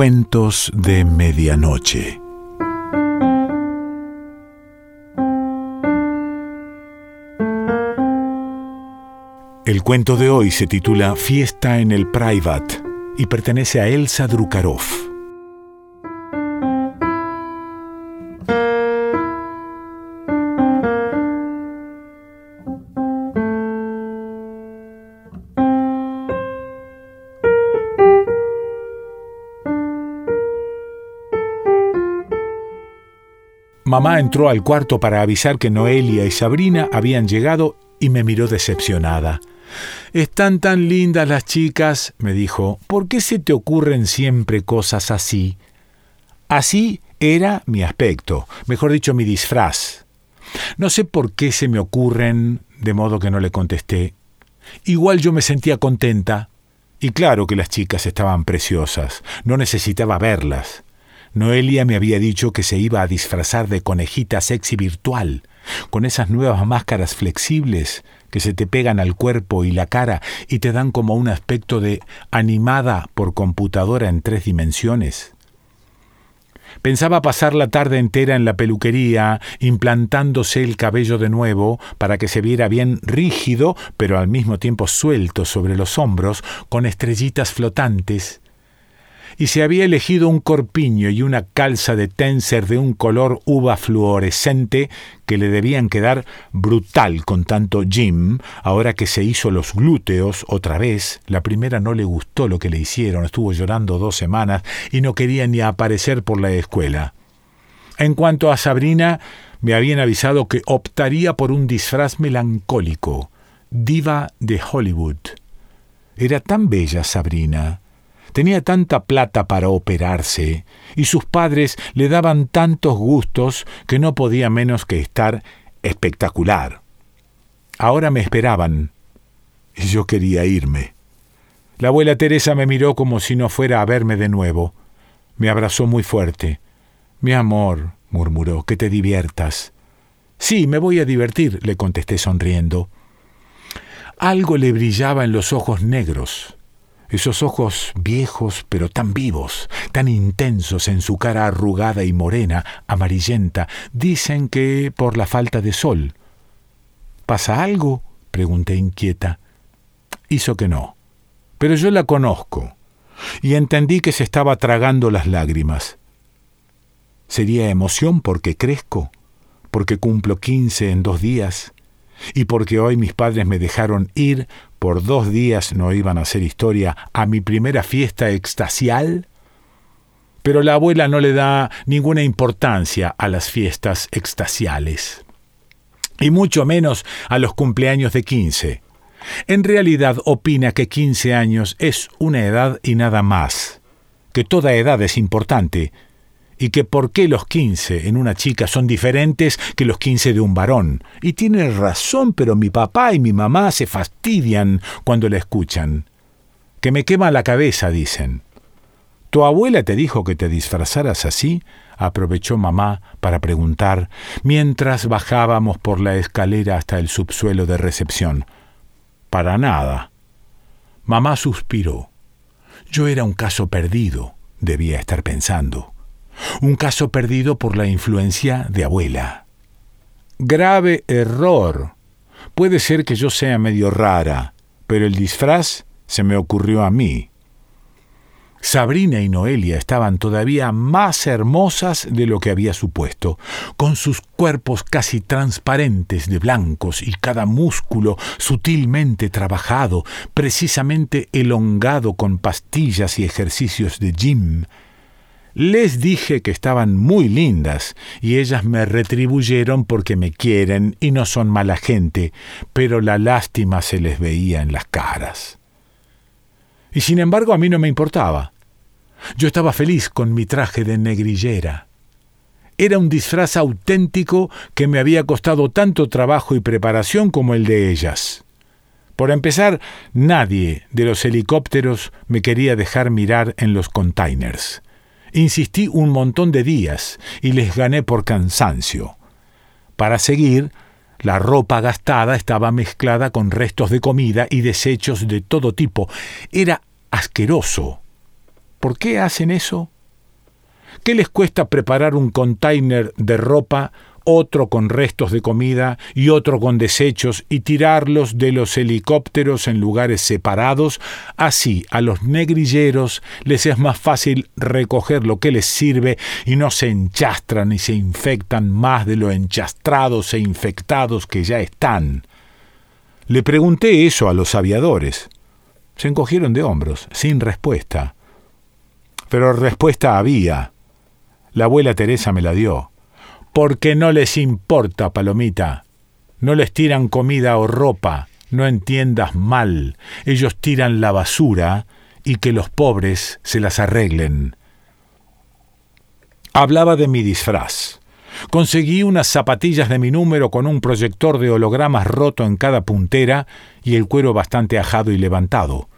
Cuentos de Medianoche. El cuento de hoy se titula Fiesta en el Private y pertenece a Elsa Drukarov. Mamá entró al cuarto para avisar que Noelia y Sabrina habían llegado y me miró decepcionada. Están tan lindas las chicas, me dijo. ¿Por qué se te ocurren siempre cosas así? Así era mi aspecto, mejor dicho, mi disfraz. No sé por qué se me ocurren, de modo que no le contesté. Igual yo me sentía contenta. Y claro que las chicas estaban preciosas, no necesitaba verlas. Noelia me había dicho que se iba a disfrazar de conejita sexy virtual, con esas nuevas máscaras flexibles que se te pegan al cuerpo y la cara y te dan como un aspecto de animada por computadora en tres dimensiones. Pensaba pasar la tarde entera en la peluquería, implantándose el cabello de nuevo para que se viera bien rígido, pero al mismo tiempo suelto sobre los hombros, con estrellitas flotantes, y se había elegido un corpiño y una calza de tenser de un color uva fluorescente que le debían quedar brutal con tanto Jim, ahora que se hizo los glúteos otra vez. La primera no le gustó lo que le hicieron, estuvo llorando dos semanas y no quería ni aparecer por la escuela. En cuanto a Sabrina, me habían avisado que optaría por un disfraz melancólico, diva de Hollywood. Era tan bella Sabrina Tenía tanta plata para operarse y sus padres le daban tantos gustos que no podía menos que estar espectacular. Ahora me esperaban y yo quería irme. La abuela Teresa me miró como si no fuera a verme de nuevo. Me abrazó muy fuerte. Mi amor, murmuró, que te diviertas. Sí, me voy a divertir, le contesté sonriendo. Algo le brillaba en los ojos negros. Esos ojos viejos pero tan vivos, tan intensos en su cara arrugada y morena, amarillenta, dicen que por la falta de sol. ¿Pasa algo? pregunté inquieta. Hizo que no. Pero yo la conozco, y entendí que se estaba tragando las lágrimas. ¿Sería emoción porque crezco? ¿Porque cumplo quince en dos días? ¿Y porque hoy mis padres me dejaron ir por dos días no iban a hacer historia a mi primera fiesta extasial? Pero la abuela no le da ninguna importancia a las fiestas extasiales, y mucho menos a los cumpleaños de quince. En realidad opina que quince años es una edad y nada más, que toda edad es importante, y que por qué los 15 en una chica son diferentes que los 15 de un varón. Y tiene razón, pero mi papá y mi mamá se fastidian cuando la escuchan. Que me quema la cabeza, dicen. ¿Tu abuela te dijo que te disfrazaras así? aprovechó mamá para preguntar, mientras bajábamos por la escalera hasta el subsuelo de recepción. Para nada. Mamá suspiró. Yo era un caso perdido, debía estar pensando un caso perdido por la influencia de abuela. Grave error. Puede ser que yo sea medio rara, pero el disfraz se me ocurrió a mí. Sabrina y Noelia estaban todavía más hermosas de lo que había supuesto, con sus cuerpos casi transparentes de blancos y cada músculo sutilmente trabajado, precisamente elongado con pastillas y ejercicios de gym, les dije que estaban muy lindas y ellas me retribuyeron porque me quieren y no son mala gente, pero la lástima se les veía en las caras. Y sin embargo a mí no me importaba. Yo estaba feliz con mi traje de negrillera. Era un disfraz auténtico que me había costado tanto trabajo y preparación como el de ellas. Por empezar, nadie de los helicópteros me quería dejar mirar en los containers. Insistí un montón de días y les gané por cansancio. Para seguir, la ropa gastada estaba mezclada con restos de comida y desechos de todo tipo. Era asqueroso. ¿Por qué hacen eso? ¿Qué les cuesta preparar un container de ropa, otro con restos de comida y otro con desechos y tirarlos de los helicópteros en lugares separados? Así a los negrilleros les es más fácil recoger lo que les sirve y no se enchastran y se infectan más de lo enchastrados e infectados que ya están. Le pregunté eso a los aviadores. Se encogieron de hombros, sin respuesta. Pero respuesta había. La abuela Teresa me la dio. Porque no les importa, Palomita. No les tiran comida o ropa. No entiendas mal. Ellos tiran la basura y que los pobres se las arreglen. Hablaba de mi disfraz. Conseguí unas zapatillas de mi número con un proyector de hologramas roto en cada puntera y el cuero bastante ajado y levantado.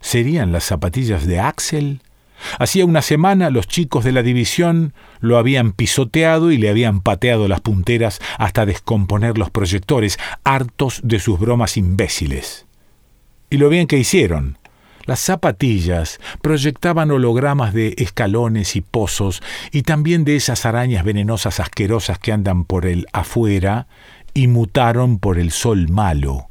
¿Serían las zapatillas de Axel? Hacía una semana los chicos de la división lo habían pisoteado y le habían pateado las punteras hasta descomponer los proyectores, hartos de sus bromas imbéciles. Y lo bien que hicieron. Las zapatillas proyectaban hologramas de escalones y pozos y también de esas arañas venenosas asquerosas que andan por el afuera y mutaron por el sol malo.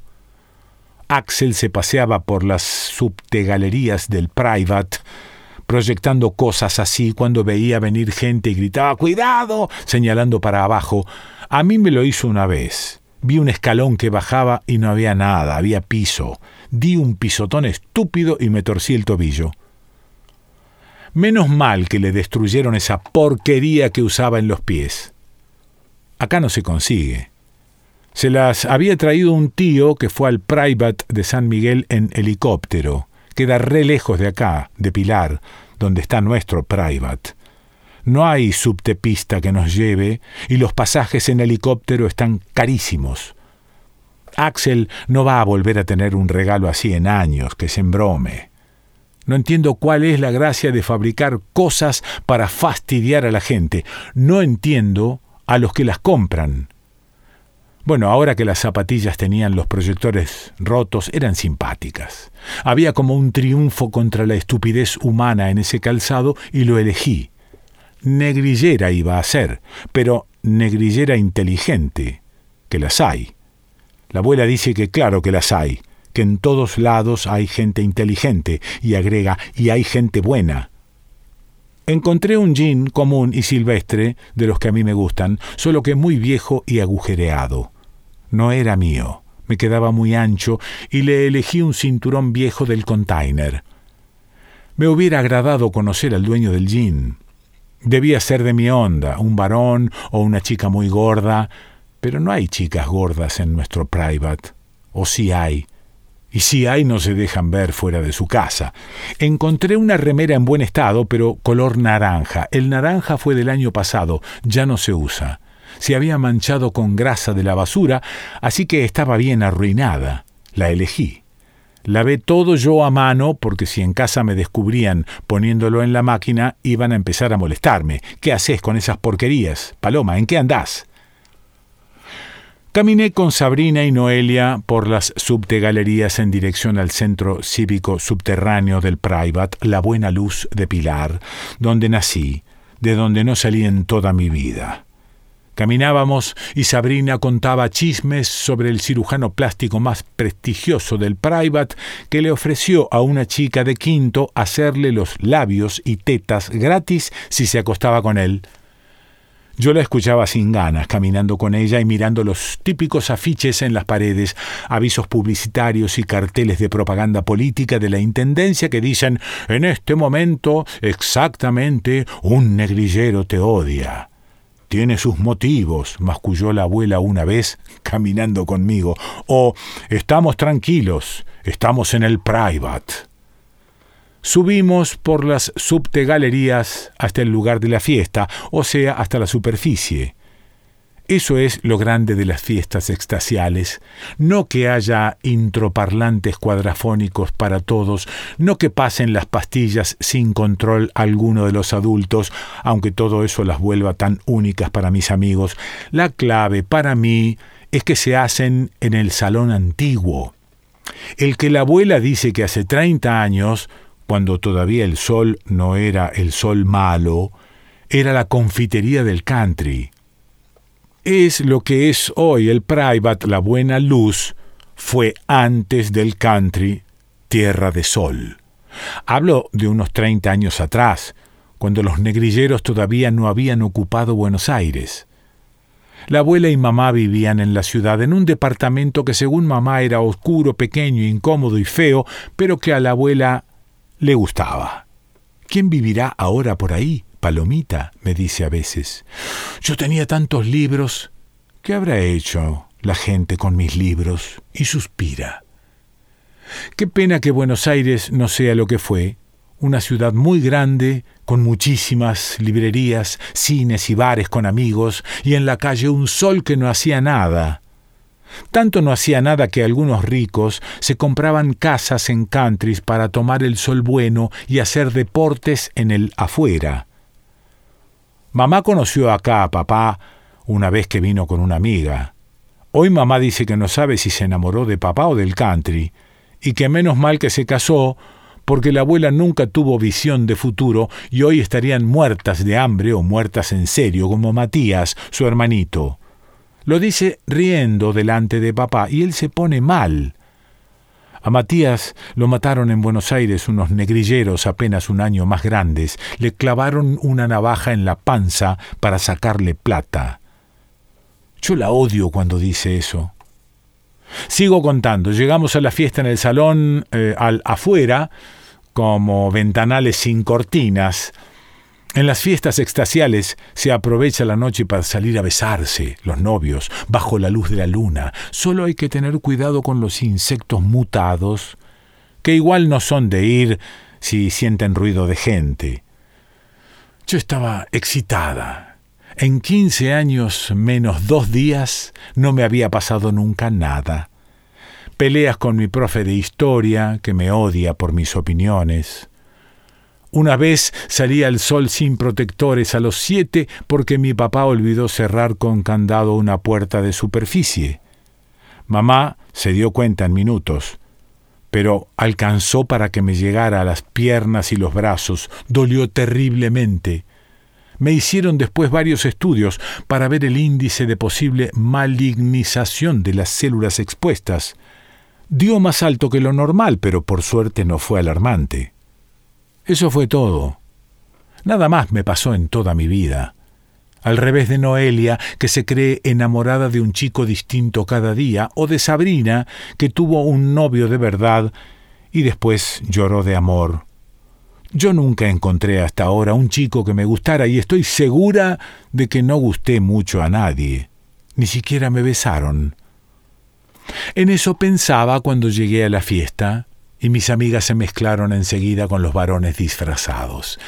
Axel se paseaba por las subtegalerías del Privat proyectando cosas así cuando veía venir gente y gritaba ¡Cuidado! señalando para abajo. A mí me lo hizo una vez. Vi un escalón que bajaba y no había nada, había piso. Di un pisotón estúpido y me torcí el tobillo. Menos mal que le destruyeron esa porquería que usaba en los pies. Acá no se consigue. Se las había traído un tío que fue al Private de San Miguel en helicóptero. Queda re lejos de acá, de Pilar, donde está nuestro Private. No hay subtepista que nos lleve y los pasajes en helicóptero están carísimos. Axel no va a volver a tener un regalo así en años, que se embrome. No entiendo cuál es la gracia de fabricar cosas para fastidiar a la gente. No entiendo a los que las compran. Bueno, ahora que las zapatillas tenían los proyectores rotos, eran simpáticas. Había como un triunfo contra la estupidez humana en ese calzado y lo elegí. Negrillera iba a ser, pero negrillera inteligente, que las hay. La abuela dice que claro que las hay, que en todos lados hay gente inteligente, y agrega, y hay gente buena. Encontré un jean común y silvestre, de los que a mí me gustan, solo que muy viejo y agujereado. No era mío, me quedaba muy ancho y le elegí un cinturón viejo del container. Me hubiera agradado conocer al dueño del jean. Debía ser de mi onda, un varón o una chica muy gorda, pero no hay chicas gordas en nuestro private. O sí hay. Y si hay, no se dejan ver fuera de su casa. Encontré una remera en buen estado, pero color naranja. El naranja fue del año pasado, ya no se usa se había manchado con grasa de la basura, así que estaba bien arruinada. La elegí. Lavé todo yo a mano porque si en casa me descubrían poniéndolo en la máquina iban a empezar a molestarme. ¿Qué haces con esas porquerías? Paloma, ¿en qué andás? Caminé con Sabrina y Noelia por las subtegalerías en dirección al centro cívico subterráneo del Privat, La Buena Luz de Pilar, donde nací, de donde no salí en toda mi vida. Caminábamos y Sabrina contaba chismes sobre el cirujano plástico más prestigioso del Private que le ofreció a una chica de quinto hacerle los labios y tetas gratis si se acostaba con él. Yo la escuchaba sin ganas, caminando con ella y mirando los típicos afiches en las paredes, avisos publicitarios y carteles de propaganda política de la Intendencia que dicen en este momento exactamente un negrillero te odia. Tiene sus motivos, masculló la abuela una vez caminando conmigo. O estamos tranquilos, estamos en el private. Subimos por las subtegalerías hasta el lugar de la fiesta, o sea, hasta la superficie. Eso es lo grande de las fiestas extasiales, no que haya introparlantes cuadrafónicos para todos, no que pasen las pastillas sin control alguno de los adultos, aunque todo eso las vuelva tan únicas para mis amigos. La clave para mí es que se hacen en el salón antiguo. El que la abuela dice que hace 30 años cuando todavía el sol no era el sol malo, era la confitería del country. Es lo que es hoy el private, la buena luz, fue antes del country, tierra de sol. Hablo de unos 30 años atrás, cuando los negrilleros todavía no habían ocupado Buenos Aires. La abuela y mamá vivían en la ciudad, en un departamento que según mamá era oscuro, pequeño, incómodo y feo, pero que a la abuela le gustaba. ¿Quién vivirá ahora por ahí? Palomita, me dice a veces. Yo tenía tantos libros. ¿Qué habrá hecho la gente con mis libros? Y suspira. Qué pena que Buenos Aires no sea lo que fue, una ciudad muy grande, con muchísimas librerías, cines y bares con amigos, y en la calle un sol que no hacía nada. Tanto no hacía nada que algunos ricos se compraban casas en countries para tomar el sol bueno y hacer deportes en el afuera. Mamá conoció acá a papá una vez que vino con una amiga. Hoy mamá dice que no sabe si se enamoró de papá o del country, y que menos mal que se casó, porque la abuela nunca tuvo visión de futuro y hoy estarían muertas de hambre o muertas en serio, como Matías, su hermanito. Lo dice riendo delante de papá y él se pone mal. A Matías lo mataron en Buenos Aires unos negrilleros apenas un año más grandes. Le clavaron una navaja en la panza para sacarle plata. Yo la odio cuando dice eso. Sigo contando. Llegamos a la fiesta en el salón eh, al afuera, como ventanales sin cortinas. En las fiestas extasiales se aprovecha la noche para salir a besarse, los novios, bajo la luz de la luna. Solo hay que tener cuidado con los insectos mutados, que igual no son de ir si sienten ruido de gente. Yo estaba excitada, en quince años menos dos días no me había pasado nunca nada. Peleas con mi profe de historia, que me odia por mis opiniones. Una vez salí al sol sin protectores a los siete porque mi papá olvidó cerrar con candado una puerta de superficie. Mamá se dio cuenta en minutos, pero alcanzó para que me llegara a las piernas y los brazos. Dolió terriblemente. Me hicieron después varios estudios para ver el índice de posible malignización de las células expuestas. Dio más alto que lo normal, pero por suerte no fue alarmante. Eso fue todo. Nada más me pasó en toda mi vida. Al revés de Noelia, que se cree enamorada de un chico distinto cada día, o de Sabrina, que tuvo un novio de verdad y después lloró de amor yo nunca encontré hasta ahora un chico que me gustara y estoy segura de que no gusté mucho a nadie. Ni siquiera me besaron. En eso pensaba cuando llegué a la fiesta y mis amigas se mezclaron enseguida con los varones disfrazados.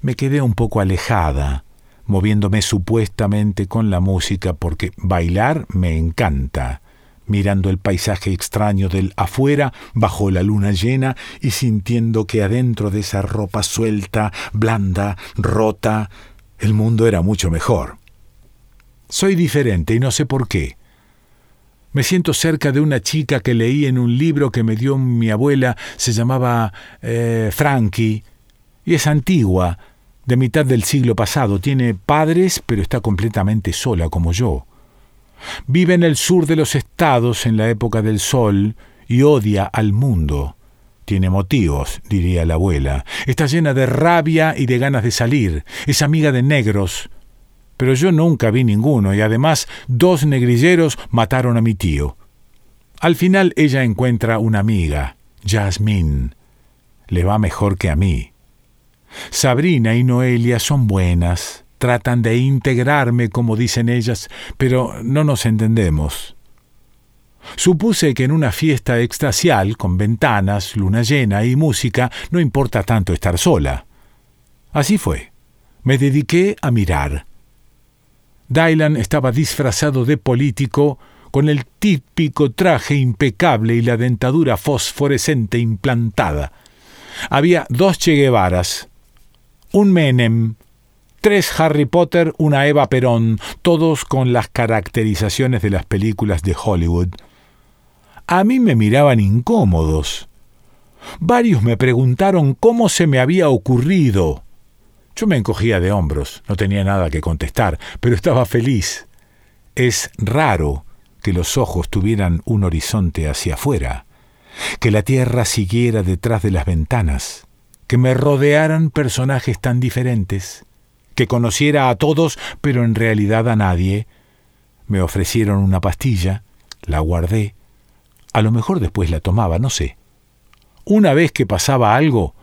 Me quedé un poco alejada, moviéndome supuestamente con la música porque bailar me encanta mirando el paisaje extraño del afuera bajo la luna llena y sintiendo que adentro de esa ropa suelta, blanda, rota, el mundo era mucho mejor. Soy diferente y no sé por qué. Me siento cerca de una chica que leí en un libro que me dio mi abuela, se llamaba eh, Frankie, y es antigua, de mitad del siglo pasado, tiene padres, pero está completamente sola como yo. Vive en el sur de los estados en la época del sol y odia al mundo. Tiene motivos, diría la abuela. Está llena de rabia y de ganas de salir. Es amiga de negros. Pero yo nunca vi ninguno y además dos negrilleros mataron a mi tío. Al final ella encuentra una amiga, Jasmine. Le va mejor que a mí. Sabrina y Noelia son buenas, tratan de integrarme, como dicen ellas, pero no nos entendemos. Supuse que en una fiesta extasial, con ventanas, luna llena y música, no importa tanto estar sola. Así fue. Me dediqué a mirar. Dylan estaba disfrazado de político, con el típico traje impecable y la dentadura fosforescente implantada. Había dos Che Guevaras, un Menem, tres Harry Potter, una Eva Perón, todos con las caracterizaciones de las películas de Hollywood. A mí me miraban incómodos. Varios me preguntaron cómo se me había ocurrido. Yo me encogía de hombros, no tenía nada que contestar, pero estaba feliz. Es raro que los ojos tuvieran un horizonte hacia afuera, que la tierra siguiera detrás de las ventanas, que me rodearan personajes tan diferentes, que conociera a todos, pero en realidad a nadie. Me ofrecieron una pastilla, la guardé, a lo mejor después la tomaba, no sé. Una vez que pasaba algo,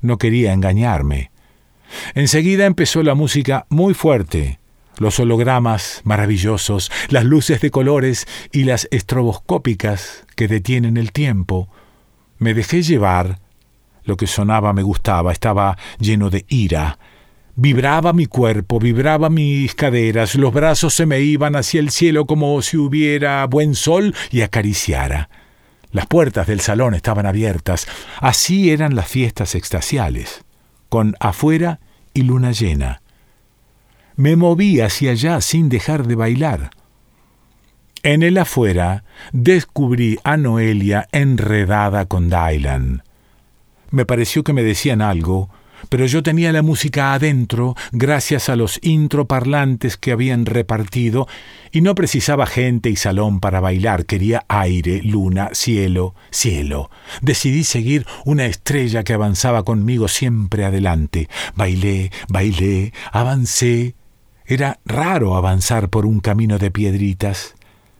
no quería engañarme. Enseguida empezó la música muy fuerte, los hologramas maravillosos, las luces de colores y las estroboscópicas que detienen el tiempo. Me dejé llevar. Lo que sonaba me gustaba, estaba lleno de ira. Vibraba mi cuerpo, vibraba mis caderas, los brazos se me iban hacia el cielo como si hubiera buen sol y acariciara. Las puertas del salón estaban abiertas. Así eran las fiestas extasiales, con afuera y luna llena. Me moví hacia allá sin dejar de bailar. En el afuera descubrí a Noelia enredada con Dylan. Me pareció que me decían algo, pero yo tenía la música adentro gracias a los introparlantes que habían repartido y no precisaba gente y salón para bailar, quería aire, luna, cielo, cielo. Decidí seguir una estrella que avanzaba conmigo siempre adelante. Bailé, bailé, avancé. Era raro avanzar por un camino de piedritas,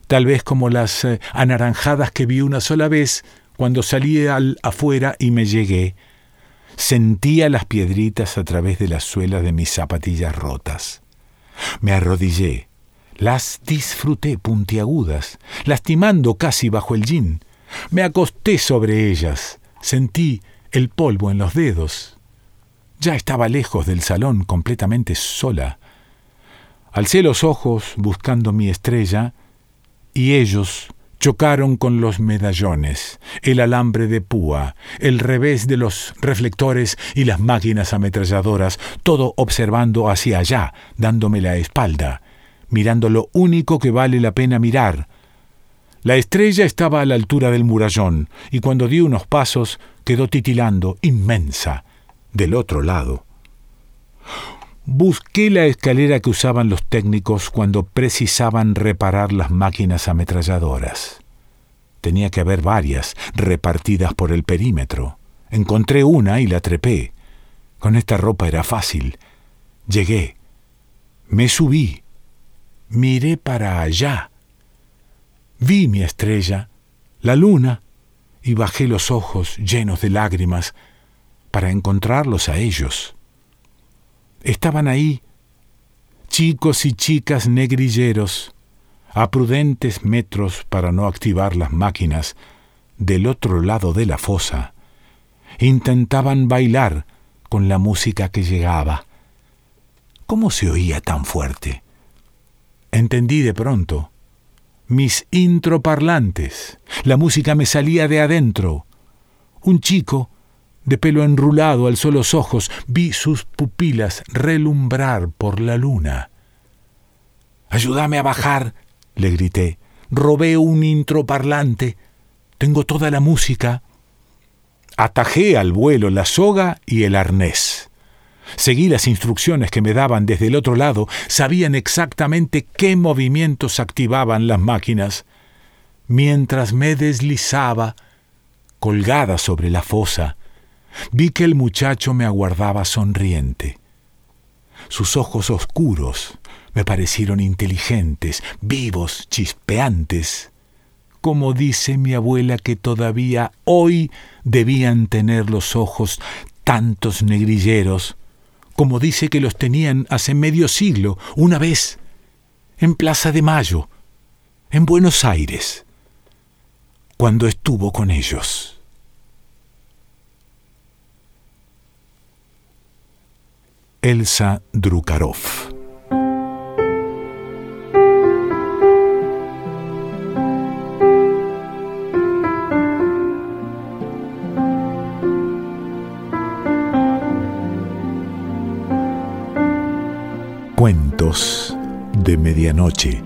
tal vez como las eh, anaranjadas que vi una sola vez cuando salí al afuera y me llegué. Sentía las piedritas a través de las suelas de mis zapatillas rotas. Me arrodillé. Las disfruté puntiagudas, lastimando casi bajo el jean. Me acosté sobre ellas. Sentí el polvo en los dedos. Ya estaba lejos del salón, completamente sola. Alcé los ojos buscando mi estrella y ellos chocaron con los medallones, el alambre de púa, el revés de los reflectores y las máquinas ametralladoras, todo observando hacia allá, dándome la espalda, mirando lo único que vale la pena mirar. La estrella estaba a la altura del murallón, y cuando di unos pasos quedó titilando, inmensa, del otro lado. Busqué la escalera que usaban los técnicos cuando precisaban reparar las máquinas ametralladoras. Tenía que haber varias, repartidas por el perímetro. Encontré una y la trepé. Con esta ropa era fácil. Llegué. Me subí. Miré para allá. Vi mi estrella, la luna, y bajé los ojos llenos de lágrimas para encontrarlos a ellos. Estaban ahí chicos y chicas negrilleros, a prudentes metros para no activar las máquinas, del otro lado de la fosa. Intentaban bailar con la música que llegaba. ¿Cómo se oía tan fuerte? Entendí de pronto. Mis introparlantes. La música me salía de adentro. Un chico de pelo enrulado, alzó los ojos, vi sus pupilas relumbrar por la luna. Ayúdame a bajar, le grité. Robé un introparlante. Tengo toda la música. Atajé al vuelo la soga y el arnés. Seguí las instrucciones que me daban desde el otro lado, sabían exactamente qué movimientos activaban las máquinas. Mientras me deslizaba, colgada sobre la fosa, Vi que el muchacho me aguardaba sonriente. Sus ojos oscuros me parecieron inteligentes, vivos, chispeantes, como dice mi abuela que todavía hoy debían tener los ojos tantos negrilleros, como dice que los tenían hace medio siglo, una vez, en Plaza de Mayo, en Buenos Aires, cuando estuvo con ellos. Elsa Drukarov. Cuentos de Medianoche.